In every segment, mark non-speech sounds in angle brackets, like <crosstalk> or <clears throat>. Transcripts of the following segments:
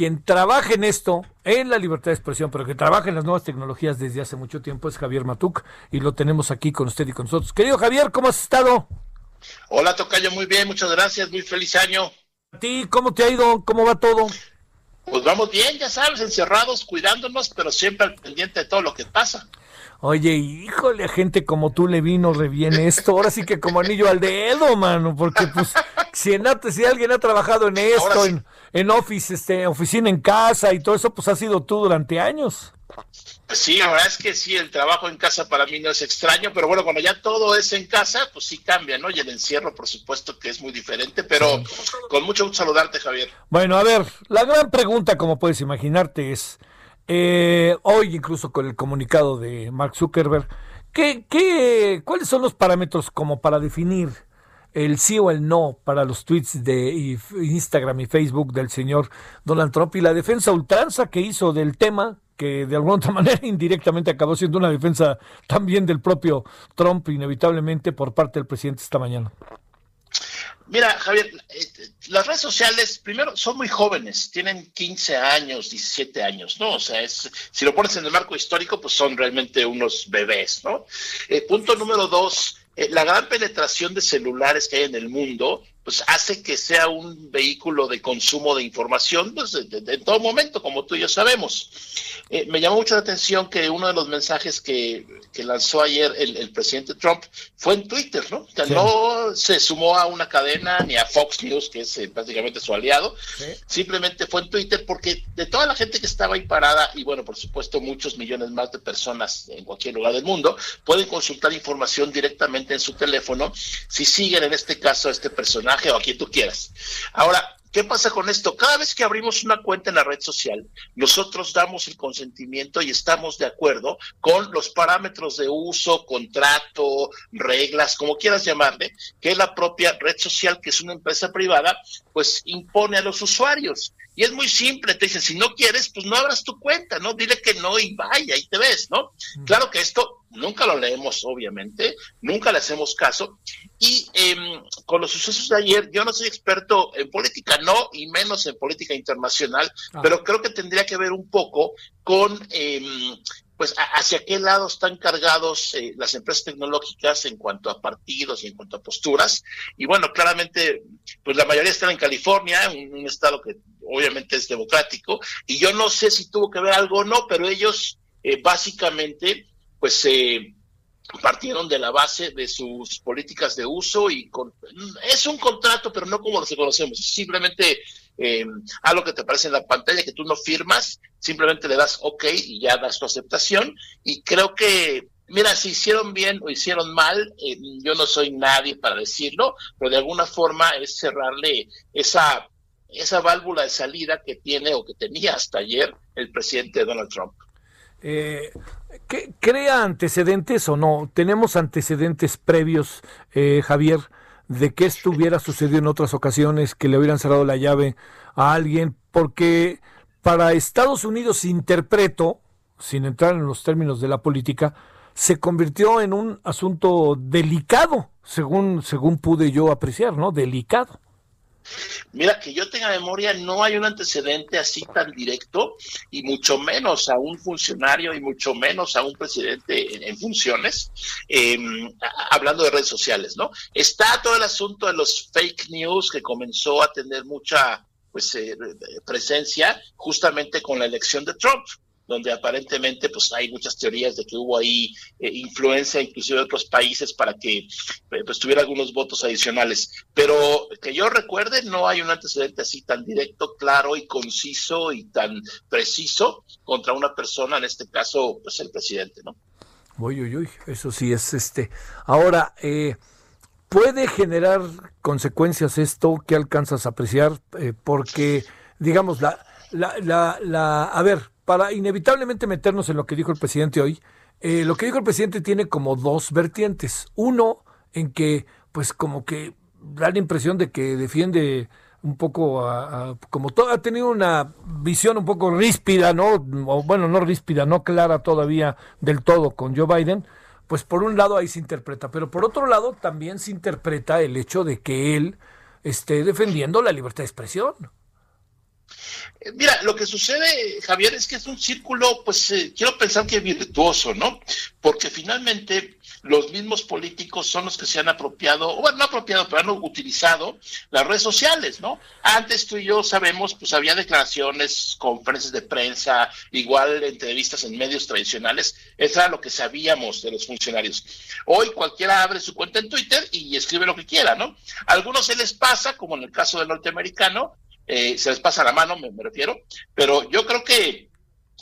Quien trabaja en esto, en la libertad de expresión, pero que trabaja en las nuevas tecnologías desde hace mucho tiempo es Javier Matuk y lo tenemos aquí con usted y con nosotros. Querido Javier, ¿cómo has estado? Hola Tocayo, muy bien, muchas gracias, muy feliz año. ¿A ti cómo te ha ido? ¿Cómo va todo? Pues vamos bien, ya sabes, encerrados, cuidándonos, pero siempre al pendiente de todo lo que pasa. Oye, híjole, a gente como tú le vino re bien esto. Ahora sí que como anillo al dedo, mano, porque pues si, en, si alguien ha trabajado en esto, en, en office, este, oficina en casa y todo eso, pues ha sido tú durante años. Sí, la verdad es que sí, el trabajo en casa para mí no es extraño, pero bueno, cuando ya todo es en casa, pues sí cambia, ¿no? Y el encierro, por supuesto, que es muy diferente, pero con mucho gusto saludarte, Javier. Bueno, a ver, la gran pregunta, como puedes imaginarte, es, eh, hoy incluso con el comunicado de Mark Zuckerberg, ¿qué, qué, ¿cuáles son los parámetros como para definir el sí o el no para los tweets de Instagram y Facebook del señor Donald Trump y la defensa ultranza que hizo del tema que de alguna otra <laughs> manera indirectamente acabó siendo una defensa también del propio Trump, inevitablemente por parte del presidente esta mañana. Mira, Javier, eh, las redes sociales, primero, son muy jóvenes, tienen 15 años, 17 años, ¿no? O sea, es, si lo pones en el marco histórico, pues son realmente unos bebés, ¿no? Eh, punto número dos, eh, la gran penetración de celulares que hay en el mundo pues hace que sea un vehículo de consumo de información pues, en todo momento, como tú y yo sabemos. Eh, me llamó mucho la atención que uno de los mensajes que, lanzó ayer el, presidente Trump fue en Twitter, ¿no? Que no se sumó a una cadena ni a Fox News, que es eh, prácticamente su aliado, simplemente fue en Twitter porque de toda la gente que estaba ahí parada, y bueno, por supuesto muchos millones más de personas en cualquier lugar del mundo, pueden consultar información directamente en su teléfono si siguen en este caso a este personaje o a quien tú quieras. Ahora, ¿Qué pasa con esto? Cada vez que abrimos una cuenta en la red social, nosotros damos el consentimiento y estamos de acuerdo con los parámetros de uso, contrato, reglas, como quieras llamarle, que la propia red social, que es una empresa privada, pues impone a los usuarios. Y es muy simple, te dicen, si no quieres, pues no abras tu cuenta, ¿no? Dile que no y vaya, y te ves, ¿no? Claro que esto nunca lo leemos, obviamente, nunca le hacemos caso. Y em, con los sucesos de ayer, yo no soy experto en política, no, y menos en política internacional, ah. pero creo que tendría que ver un poco con, em, pues, hacia qué lado están cargados eh, las empresas tecnológicas en cuanto a partidos y en cuanto a posturas. Y bueno, claramente, pues la mayoría están en California, un, estado que obviamente es democrático, y yo no sé si tuvo que ver algo o no, pero ellos eh, básicamente pues se partieron de la base de sus políticas de uso y con, es un contrato, pero no como lo conocemos, simplemente eh, algo que te aparece en la pantalla que tú no firmas, simplemente le das OK y ya das tu aceptación y creo que Mira, si hicieron bien o hicieron mal, eh, yo no soy nadie para decirlo, pero de alguna forma es cerrarle esa, esa válvula de salida que tiene o que tenía hasta ayer el presidente Donald Trump. Eh, ¿Crea antecedentes o no? ¿Tenemos antecedentes previos, eh, Javier, de que esto hubiera sucedido en otras ocasiones, que le hubieran cerrado la llave a alguien? Porque para Estados Unidos, interpreto, sin entrar en los términos de la política, se convirtió en un asunto delicado, según, según pude yo apreciar, ¿no? Delicado. Mira, que yo tenga memoria, no hay un antecedente así tan directo y mucho menos a un funcionario y mucho menos a un presidente en, funciones, em, hablando de redes sociales, ¿no? Está todo el asunto de los fake news que comenzó a tener mucha pues eh, presencia justamente con la elección de Trump donde aparentemente pues hay muchas teorías de que hubo ahí eh, influencia inclusive de otros países para que eh, pues tuviera algunos votos adicionales. Pero que yo recuerde, no hay un antecedente así tan directo, claro y conciso y tan preciso contra una persona, en este caso, pues el presidente, ¿no? Uy, uy, uy, eso sí es este. Ahora, eh, ¿puede generar consecuencias esto? que alcanzas a apreciar? porque, digamos, la, la, la, la, a ver, para inevitablemente meternos en lo que dijo el presidente hoy, eh, lo que dijo el presidente tiene como dos vertientes. Uno, en que, pues como que da la impresión de que defiende un poco, como todo, ha tenido una visión un poco ríspida, ¿no? O, bueno, no ríspida, no clara todavía del todo con Joe Biden, pues por un lado ahí se interpreta, pero por otro lado también se interpreta el hecho de que él esté defendiendo la libertad de expresión. Mira, lo que sucede, Javier, es que es un círculo, pues eh, quiero pensar que virtuoso, ¿no? Porque finalmente los mismos políticos son los que se han apropiado, bueno, no apropiado, pero han utilizado las redes sociales, ¿no? Antes tú y yo sabemos, pues había declaraciones, conferencias de prensa, igual entrevistas en medios tradicionales, eso era lo que sabíamos de los funcionarios. Hoy cualquiera abre su cuenta en Twitter y escribe lo que quiera, ¿no? A algunos se les pasa, como en el caso del norteamericano, eh, se les pasa la mano, me, refiero, pero yo creo que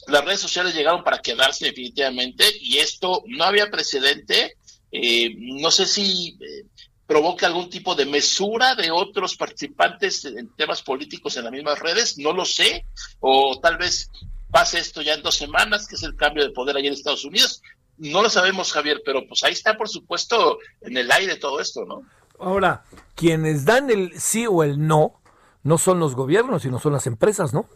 las redes sociales llegaron para quedarse definitivamente y esto no había precedente. Eh, no sé si eh, provoca algún tipo de mesura de otros participantes en temas políticos en las mismas redes, no lo sé, o tal vez pase esto ya en dos semanas, que es el cambio de poder allá en Estados Unidos. No lo sabemos, Javier, pero pues ahí está, por supuesto, en el aire todo esto, ¿no? Ahora, quienes dan el sí o el no no son los gobiernos, sino son las empresas, ¿no?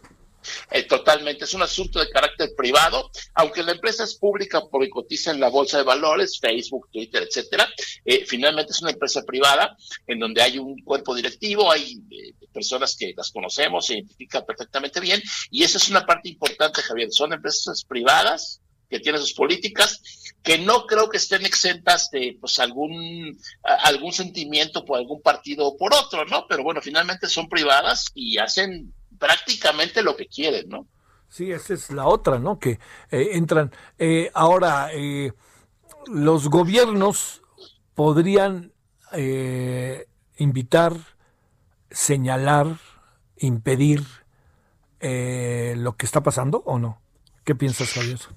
Eh, totalmente, es un asunto de carácter privado, aunque la empresa es pública porque cotiza en la bolsa de valores, Facebook, Twitter, etcétera, eh, finalmente es una empresa privada en donde hay un cuerpo directivo, hay eh, personas que las conocemos, se identifican perfectamente bien, y esa es una parte importante, Javier, son empresas privadas que tienen sus políticas, que no creo que estén exentas de pues algún algún sentimiento por algún partido o por otro, ¿no? Pero bueno, finalmente son privadas y hacen prácticamente lo que quieren, ¿no? Sí, esa es la otra, ¿no? Que eh, entran. Eh, ahora, eh, los gobiernos podrían invitar, señalar, impedir lo que está pasando o no? ¿Qué piensas eso?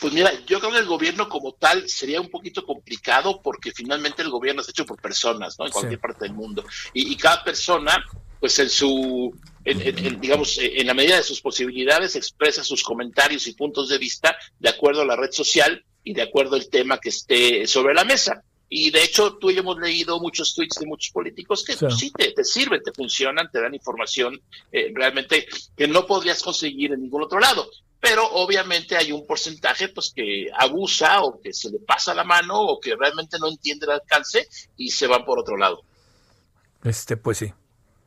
Pues mira, yo creo que el gobierno como tal sería un poquito complicado porque finalmente el gobierno es hecho por personas, ¿no? En cualquier parte del mundo. Y, cada persona, pues en su, digamos, en la medida de sus posibilidades, expresa sus comentarios y puntos de vista de acuerdo a la red social y de acuerdo al tema que esté sobre la mesa. Y de hecho, tú y yo hemos leído muchos tweets de muchos políticos que sí, te, te, sirven, te funcionan, te dan información eh, realmente que no podrías conseguir en ningún otro lado pero obviamente hay un porcentaje pues que abusa o que se le pasa la mano o que realmente no entiende el alcance y se van por otro lado. Este, pues sí.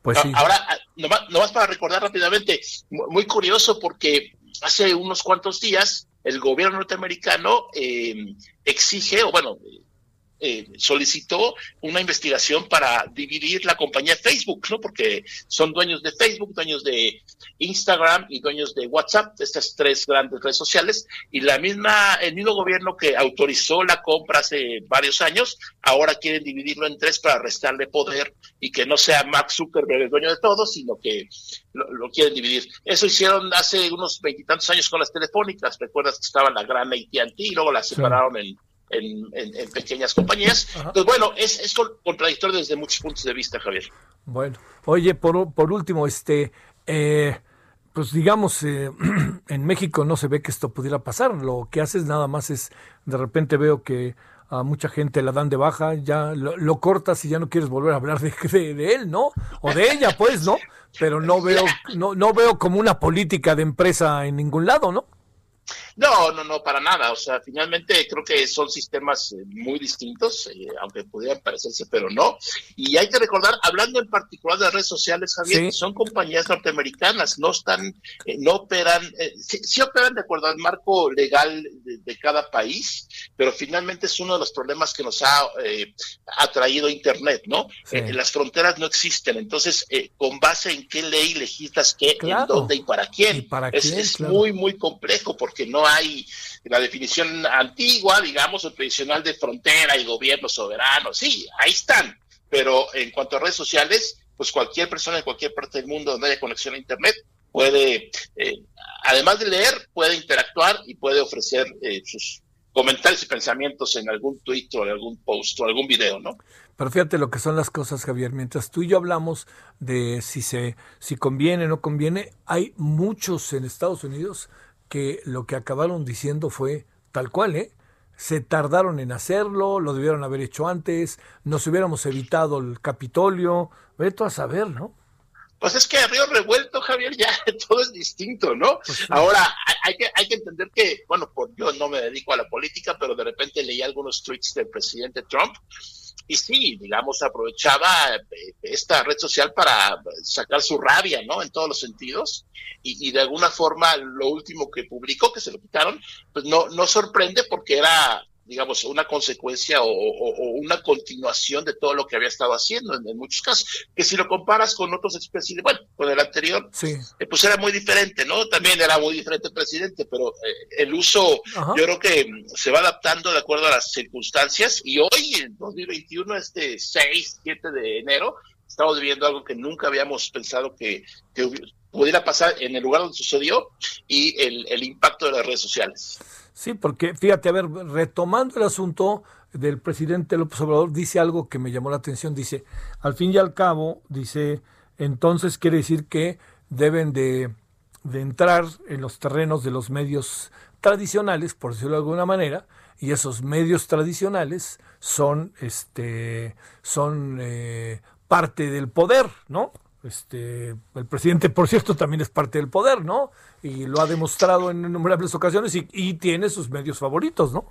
Pues sí. Ahora, ah, nomás, para recordar rápidamente, muy curioso porque hace unos cuantos días el gobierno norteamericano eh, exige, o bueno, eh, solicitó una investigación para dividir la compañía Facebook, ¿no? Porque son dueños de Facebook, dueños de Instagram y dueños de WhatsApp, estas tres grandes redes sociales, y la misma, el mismo gobierno que autorizó la compra hace varios años, ahora quieren dividirlo en tres para restarle poder y que no sea Mark Zuckerberg el dueño de todo, sino que lo, quieren dividir. Eso hicieron hace unos veintitantos años con las telefónicas, recuerdas que estaba la gran AT&T y luego la separaron en en, pequeñas compañías. Entonces, bueno, es, es, contradictorio desde muchos puntos de vista, Javier. Bueno, oye, por, por último, este, eh, pues digamos, eh, <clears throat> en México no se ve que esto pudiera pasar. Lo que haces nada más es, de repente veo que a mucha gente la dan de baja, ya lo, cortas y ya no quieres volver a hablar de, de, de, él, ¿no? O de ella, pues, ¿no? <laughs> Pero no veo, no, no veo como una política de empresa en ningún lado, ¿no? No, no, no, para nada. O sea, finalmente creo que son sistemas eh, muy distintos, eh, aunque pudieran parecerse, pero no. Y hay que recordar, hablando en particular de redes sociales, Javier, son compañías norteamericanas, no están, eh, no operan, sí, operan de acuerdo al marco legal de, cada país, pero finalmente es uno de los problemas que nos ha atraído Internet, ¿no? las fronteras no existen, entonces, con base en qué ley legislas qué, en dónde y para quién. es, muy, muy complejo porque no hay la definición antigua, digamos, o tradicional de frontera y gobierno soberano. Sí, ahí están. Pero en cuanto a redes sociales, pues cualquier persona en cualquier parte del mundo donde haya conexión a Internet puede, eh, además de leer, puede interactuar y puede ofrecer eh, sus comentarios y pensamientos en algún tweet o en algún post o algún video, ¿no? Pero fíjate lo que son las cosas, Javier. Mientras tú y yo hablamos de si se, si conviene o no conviene, hay muchos en Estados Unidos que lo que acabaron diciendo fue tal cual, ¿eh? Se tardaron en hacerlo, lo debieron haber hecho antes, nos hubiéramos evitado el Capitolio, vete a saber, ¿no? Pues es que a Río Revuelto, Javier, ya <laughs> todo es distinto, ¿no? Pues Ahora, hay que, hay que entender que, bueno, por, yo no me dedico a la política, pero de repente leí algunos tweets del presidente Trump y sí, digamos, aprovechaba eh, esta red social para sacar su rabia, ¿no? En todos los sentidos. Y, y, de alguna forma, lo último que publicó, que se lo quitaron, pues no, no sorprende porque era digamos, una consecuencia o, una continuación de todo lo que había estado haciendo en, muchos casos, que si lo comparas con otros expresidentes, bueno, con el anterior, eh, pues era muy diferente, ¿no? También era muy diferente el presidente, pero eh, el uso, yo creo que mm, se va adaptando de acuerdo a las circunstancias y hoy, en 2021, este 6, 7 de enero, estamos viviendo algo que nunca habíamos pensado que, pudiera pasar en el lugar donde sucedió y el, el impacto de las redes sociales. Sí, porque fíjate, a ver, retomando el asunto del presidente López Obrador, dice algo que me llamó la atención, dice, al fin y al cabo, dice, entonces quiere decir que deben de, entrar en los terrenos de los medios tradicionales, por decirlo de alguna manera, y esos medios tradicionales son, este, son eh, parte del poder, ¿no? Este, el presidente, por cierto, también es parte del poder, ¿no? Y lo ha demostrado en innumerables ocasiones y, tiene sus medios favoritos, ¿no?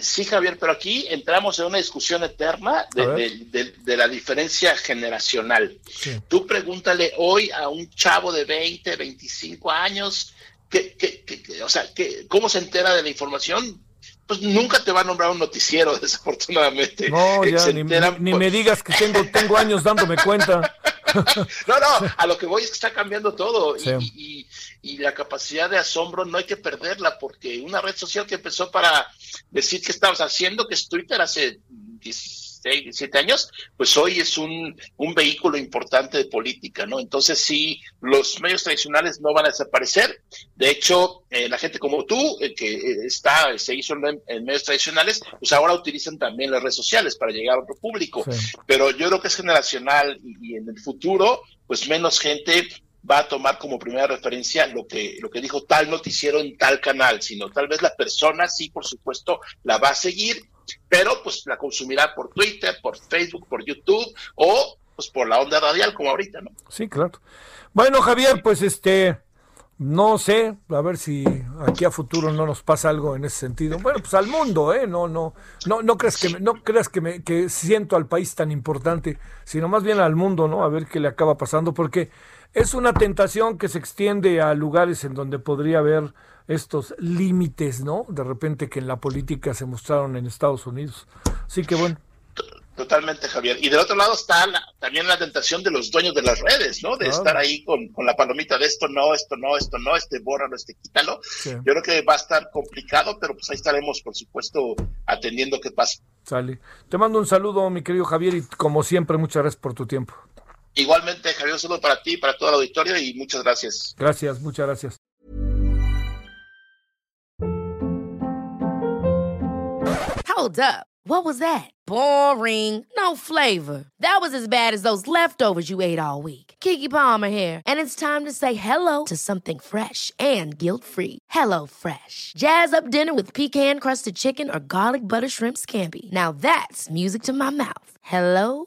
Sí, Javier, pero aquí entramos en una discusión eterna de, la diferencia generacional. Tú pregúntale hoy a un chavo de 20, 25 años, que, o sea, ¿cómo se entera de la información? pues nunca te va a nombrar un noticiero, <laughs> desafortunadamente. No, ya, ni, me digas que tengo, tengo años dándome cuenta. <laughs> <laughs> no, no, a lo que voy es que está cambiando todo y, y, la capacidad de asombro no hay que perderla porque una red social que empezó para decir qué estabas haciendo, que es Twitter hace 16, 17 años, pues hoy es un, un vehículo importante de política, ¿no? Entonces sí, los medios tradicionales no van a desaparecer. De hecho, eh, la gente como tú, eh, que eh, está, se hizo en, medios tradicionales, pues ahora utilizan también las redes sociales para llegar a otro público. Pero yo creo que es generacional y, en el futuro, pues menos gente va a tomar como primera referencia lo que, lo que dijo tal noticiero en tal canal, sino tal vez la persona sí, por supuesto, la va a seguir, pero pues la consumirá por Twitter, por Facebook, por YouTube o pues por la onda radial como ahorita, ¿no? Sí, claro. Bueno, Javier, pues este, no sé, a ver si aquí a futuro no nos pasa algo en ese sentido. Bueno, pues al mundo, ¿eh? No, no, no, no creas que, me, no creas que me, que siento al país tan importante, sino más bien al mundo, ¿no? A ver qué le acaba pasando, porque es una tentación que se extiende a lugares en donde podría haber estos límites, ¿no? De repente que en la política se mostraron en Estados Unidos. Así que bueno. Totalmente, Javier. Y del otro lado está también la tentación de los dueños de las redes, ¿no? De estar ahí con, la palomita de esto no, esto no, esto no, este bórralo, este quítalo. Yo creo que va a estar complicado, pero pues ahí estaremos, por supuesto, atendiendo qué pasa. Sale. Te mando un saludo, mi querido Javier, y como siempre, muchas gracias por tu tiempo. Igualmente, Javier, un saludo para ti, para todo el auditorio y muchas gracias. Gracias, muchas gracias. Hold up. What was that? Boring. No flavor. That was as bad as those leftovers you ate all week. Kiki Palmer here, and it's time to say hello to something fresh and guilt-free. Hello Fresh. Jazz up dinner with pecan-crusted chicken or garlic butter shrimp scampi. Now that's music to my mouth. Hello